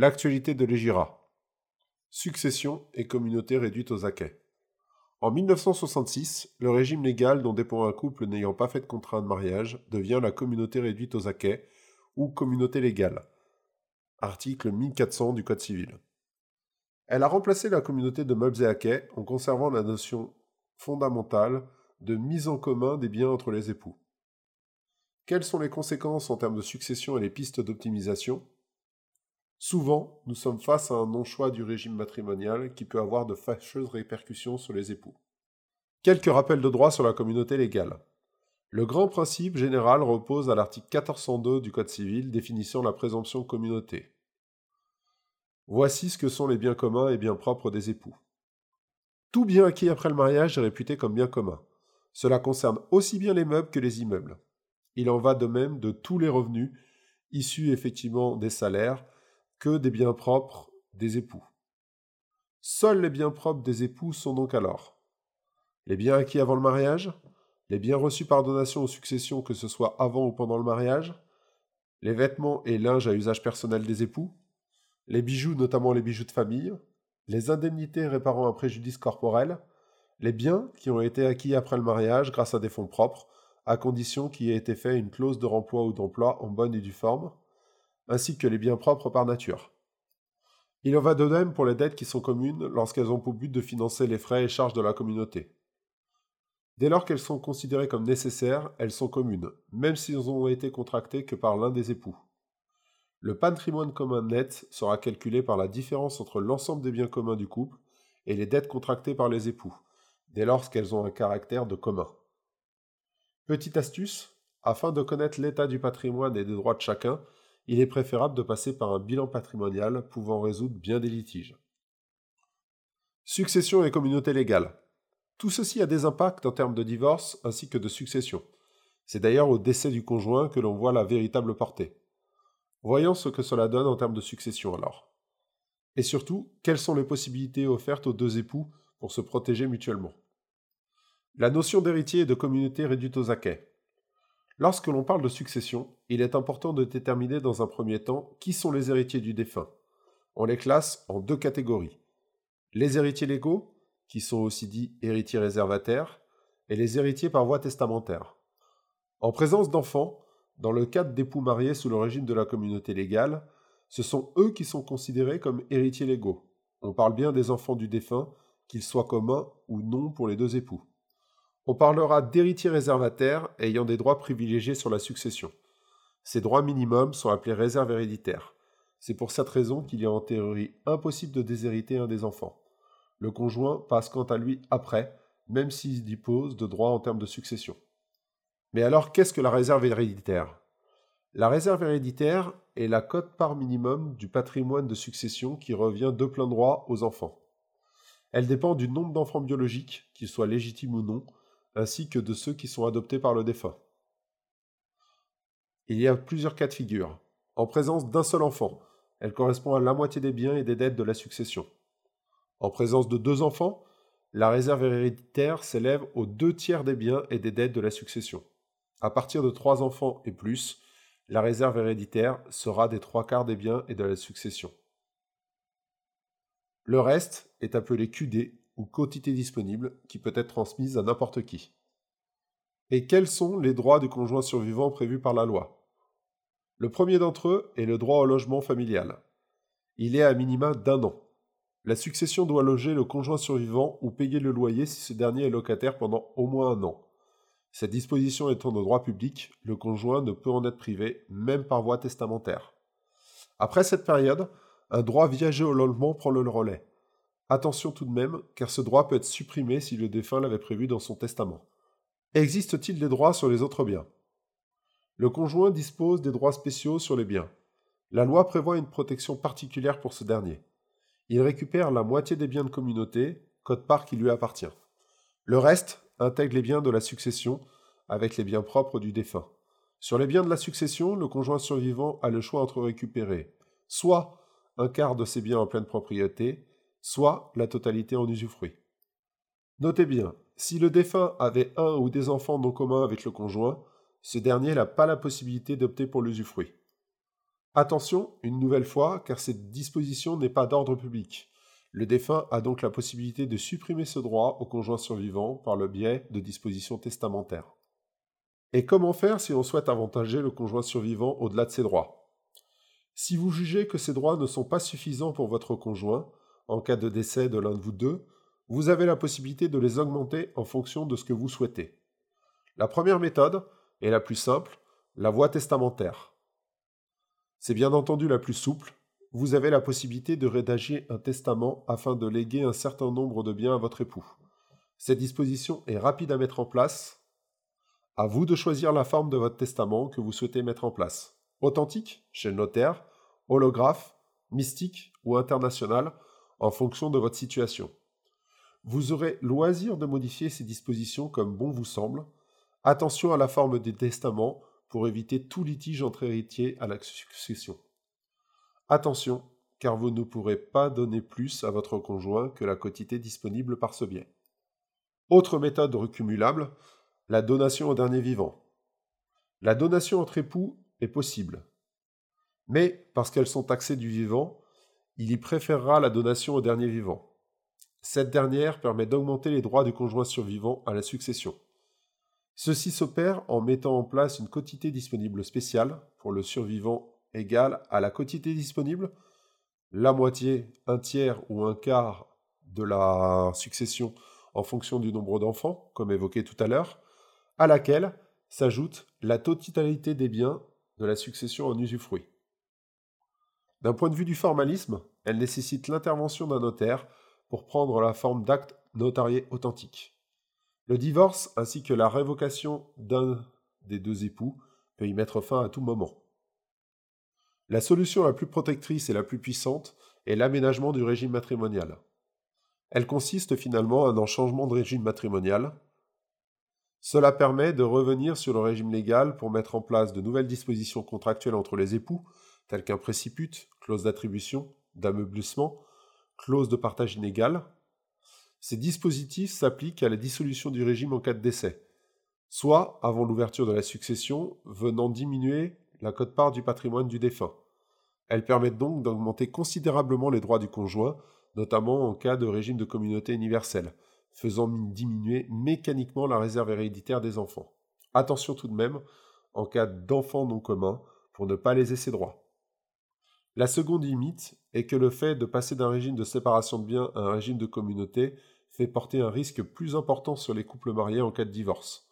L'actualité de l'Égira. Succession et communauté réduite aux acquets. En 1966, le régime légal dont dépend un couple n'ayant pas fait de contrat de mariage devient la communauté réduite aux acquets ou communauté légale. Article 1400 du Code civil. Elle a remplacé la communauté de meubles et acquets en conservant la notion fondamentale de mise en commun des biens entre les époux. Quelles sont les conséquences en termes de succession et les pistes d'optimisation? Souvent, nous sommes face à un non-choix du régime matrimonial qui peut avoir de fâcheuses répercussions sur les époux. Quelques rappels de droit sur la communauté légale. Le grand principe général repose à l'article 1402 du Code civil définissant la présomption communauté. Voici ce que sont les biens communs et biens propres des époux. Tout bien acquis après le mariage est réputé comme bien commun. Cela concerne aussi bien les meubles que les immeubles. Il en va de même de tous les revenus, issus effectivement des salaires, que des biens propres des époux. Seuls les biens propres des époux sont donc alors les biens acquis avant le mariage, les biens reçus par donation ou succession que ce soit avant ou pendant le mariage, les vêtements et linge à usage personnel des époux, les bijoux, notamment les bijoux de famille, les indemnités réparant un préjudice corporel, les biens qui ont été acquis après le mariage grâce à des fonds propres, à condition qu'il ait été fait une clause de remploi ou d'emploi en bonne et due forme, ainsi que les biens propres par nature. Il en va de même pour les dettes qui sont communes lorsqu'elles ont pour but de financer les frais et charges de la communauté. Dès lors qu'elles sont considérées comme nécessaires, elles sont communes, même si elles ont été contractées que par l'un des époux. Le patrimoine commun net sera calculé par la différence entre l'ensemble des biens communs du couple et les dettes contractées par les époux, dès lors qu'elles ont un caractère de commun. Petite astuce, afin de connaître l'état du patrimoine et des droits de chacun, il est préférable de passer par un bilan patrimonial pouvant résoudre bien des litiges. Succession et communauté légale. Tout ceci a des impacts en termes de divorce ainsi que de succession. C'est d'ailleurs au décès du conjoint que l'on voit la véritable portée. Voyons ce que cela donne en termes de succession alors. Et surtout, quelles sont les possibilités offertes aux deux époux pour se protéger mutuellement? La notion d'héritier et de communauté réduite aux acquets. Lorsque l'on parle de succession, il est important de déterminer dans un premier temps qui sont les héritiers du défunt. On les classe en deux catégories. Les héritiers légaux, qui sont aussi dits héritiers réservataires, et les héritiers par voie testamentaire. En présence d'enfants, dans le cadre d'époux mariés sous le régime de la communauté légale, ce sont eux qui sont considérés comme héritiers légaux. On parle bien des enfants du défunt, qu'ils soient communs ou non pour les deux époux. On parlera d'héritiers réservataires ayant des droits privilégiés sur la succession. Ces droits minimums sont appelés réserves héréditaires. C'est pour cette raison qu'il est en théorie impossible de déshériter un des enfants. Le conjoint passe quant à lui après, même s'il dispose de droits en termes de succession. Mais alors, qu'est-ce que la réserve héréditaire? La réserve héréditaire est la cote-part minimum du patrimoine de succession qui revient de plein droit aux enfants. Elle dépend du nombre d'enfants biologiques, qu'ils soient légitimes ou non, ainsi que de ceux qui sont adoptés par le défunt. Il y a plusieurs cas de figure. En présence d'un seul enfant, elle correspond à la moitié des biens et des dettes de la succession. En présence de deux enfants, la réserve héréditaire s'élève aux deux tiers des biens et des dettes de la succession. À partir de trois enfants et plus, la réserve héréditaire sera des trois quarts des biens et de la succession. Le reste est appelé QD ou quotité disponible qui peut être transmise à n'importe qui. Et quels sont les droits du conjoint survivant prévus par la loi? Le premier d'entre eux est le droit au logement familial. Il est à minima d'un an. La succession doit loger le conjoint survivant ou payer le loyer si ce dernier est locataire pendant au moins un an. Cette disposition étant de droit public, le conjoint ne peut en être privé, même par voie testamentaire. Après cette période, un droit viager au logement prend le relais. Attention tout de même, car ce droit peut être supprimé si le défunt l'avait prévu dans son testament. Existe-t-il des droits sur les autres biens? Le conjoint dispose des droits spéciaux sur les biens. La loi prévoit une protection particulière pour ce dernier. Il récupère la moitié des biens de communauté, code part qui lui appartient. Le reste intègre les biens de la succession avec les biens propres du défunt. Sur les biens de la succession, le conjoint survivant a le choix entre récupérer soit un quart de ses biens en pleine propriété, soit la totalité en usufruit. Notez bien, si le défunt avait un ou des enfants non communs avec le conjoint, ce dernier n'a pas la possibilité d'opter pour l'usufruit. Attention, une nouvelle fois, car cette disposition n'est pas d'ordre public. Le défunt a donc la possibilité de supprimer ce droit au conjoint survivant par le biais de dispositions testamentaires. Et comment faire si on souhaite avantager le conjoint survivant au-delà de ses droits? Si vous jugez que ces droits ne sont pas suffisants pour votre conjoint, en cas de décès de l'un de vous deux, vous avez la possibilité de les augmenter en fonction de ce que vous souhaitez. La première méthode est la plus simple, la voie testamentaire. C'est bien entendu la plus souple. Vous avez la possibilité de rédager un testament afin de léguer un certain nombre de biens à votre époux. Cette disposition est rapide à mettre en place. À vous de choisir la forme de votre testament que vous souhaitez mettre en place. Authentique, chez le notaire, holographe, mystique ou international, en fonction de votre situation. Vous aurez loisir de modifier ces dispositions comme bon vous semble. Attention à la forme des testaments pour éviter tout litige entre héritiers à la succession. Attention, car vous ne pourrez pas donner plus à votre conjoint que la quotité disponible par ce bien. Autre méthode recumulable, la donation au dernier vivant. La donation entre époux est possible, mais parce qu'elles sont taxées du vivant, il y préférera la donation au dernier vivant. Cette dernière permet d'augmenter les droits du conjoint survivant à la succession. Ceci s'opère en mettant en place une quotité disponible spéciale pour le survivant égale à la quotité disponible, la moitié, un tiers ou un quart de la succession en fonction du nombre d'enfants, comme évoqué tout à l'heure, à laquelle s'ajoute la totalité des biens de la succession en usufruit. D'un point de vue du formalisme, elle nécessite l'intervention d'un notaire pour prendre la forme d'acte notarié authentique. Le divorce ainsi que la révocation d'un des deux époux peut y mettre fin à tout moment. La solution la plus protectrice et la plus puissante est l'aménagement du régime matrimonial. Elle consiste finalement en un changement de régime matrimonial. Cela permet de revenir sur le régime légal pour mettre en place de nouvelles dispositions contractuelles entre les époux, telles qu'un préciput, clause d'attribution, d'ameublissement, clause de partage inégal, ces dispositifs s'appliquent à la dissolution du régime en cas de décès, soit avant l'ouverture de la succession, venant diminuer la cote-part du patrimoine du défunt. Elles permettent donc d'augmenter considérablement les droits du conjoint, notamment en cas de régime de communauté universelle, faisant diminuer mécaniquement la réserve héréditaire des enfants. Attention tout de même, en cas d'enfants non communs, pour ne pas léser ses droits. La seconde limite est que le fait de passer d'un régime de séparation de biens à un régime de communauté fait porter un risque plus important sur les couples mariés en cas de divorce.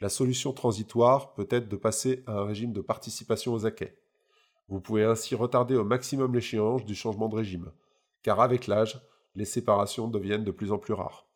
La solution transitoire peut être de passer à un régime de participation aux acquets. Vous pouvez ainsi retarder au maximum l'échéance du changement de régime, car avec l'âge, les séparations deviennent de plus en plus rares.